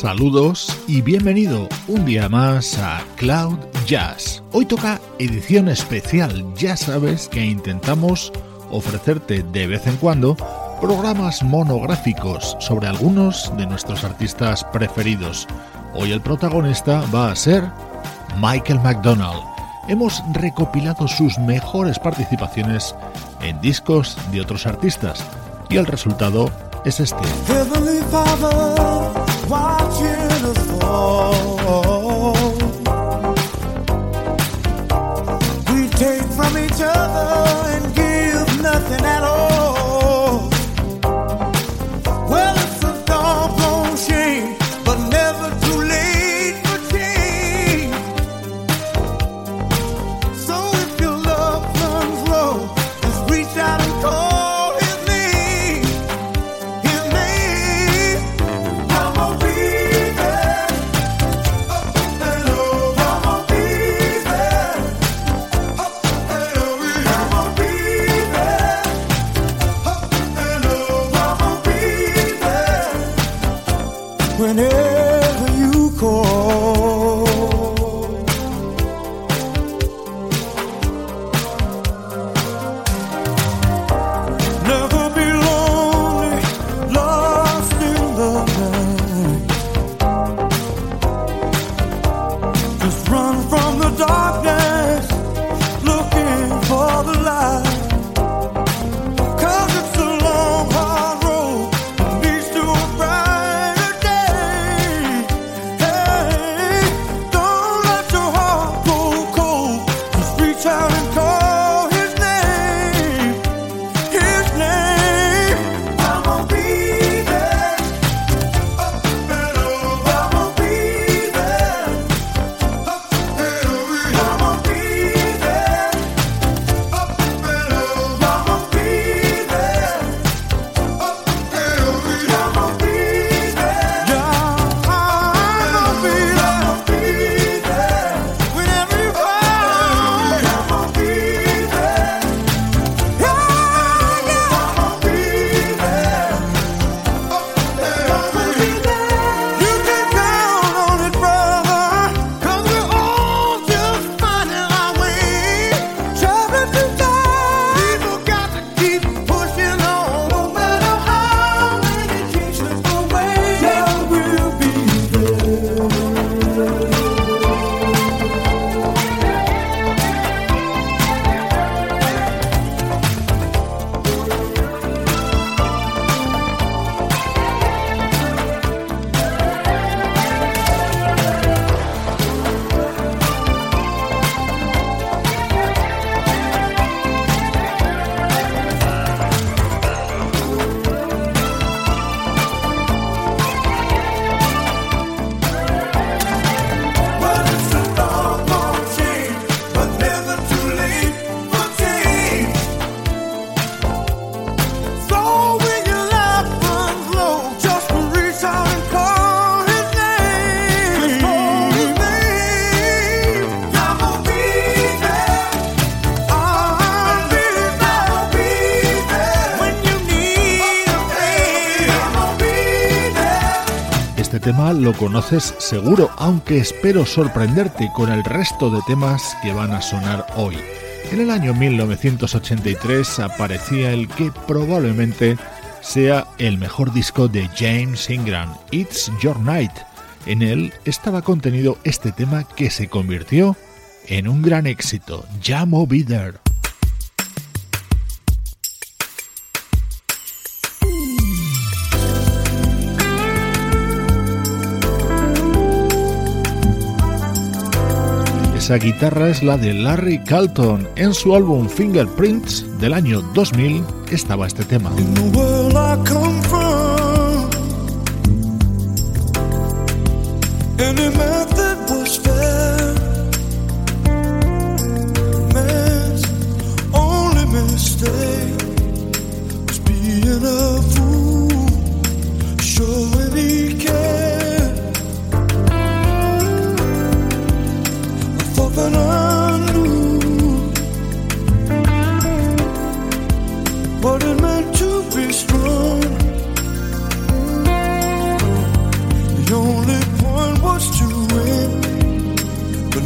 Saludos y bienvenido un día más a Cloud Jazz. Hoy toca edición especial, ya sabes que intentamos ofrecerte de vez en cuando programas monográficos sobre algunos de nuestros artistas preferidos. Hoy el protagonista va a ser Michael McDonald. Hemos recopilado sus mejores participaciones en discos de otros artistas y el resultado es este. We take from each other. Lo conoces seguro, aunque espero sorprenderte con el resto de temas que van a sonar hoy. En el año 1983 aparecía el que probablemente sea el mejor disco de James Ingram, It's Your Night. En él estaba contenido este tema que se convirtió en un gran éxito, Jamo Bitter. Esa guitarra es la de Larry Carlton. En su álbum Fingerprints del año 2000 estaba este tema.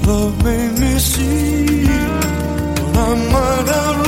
love made me see. What I might have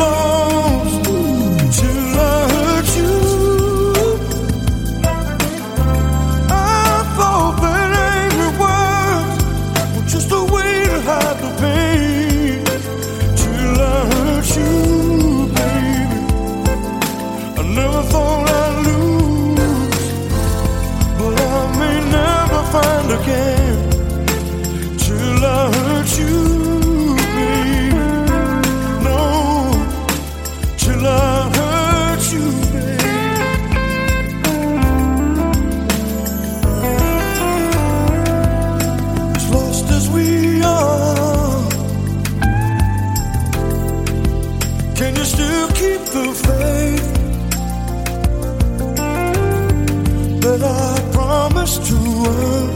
Can you still keep the faith that I promised to us?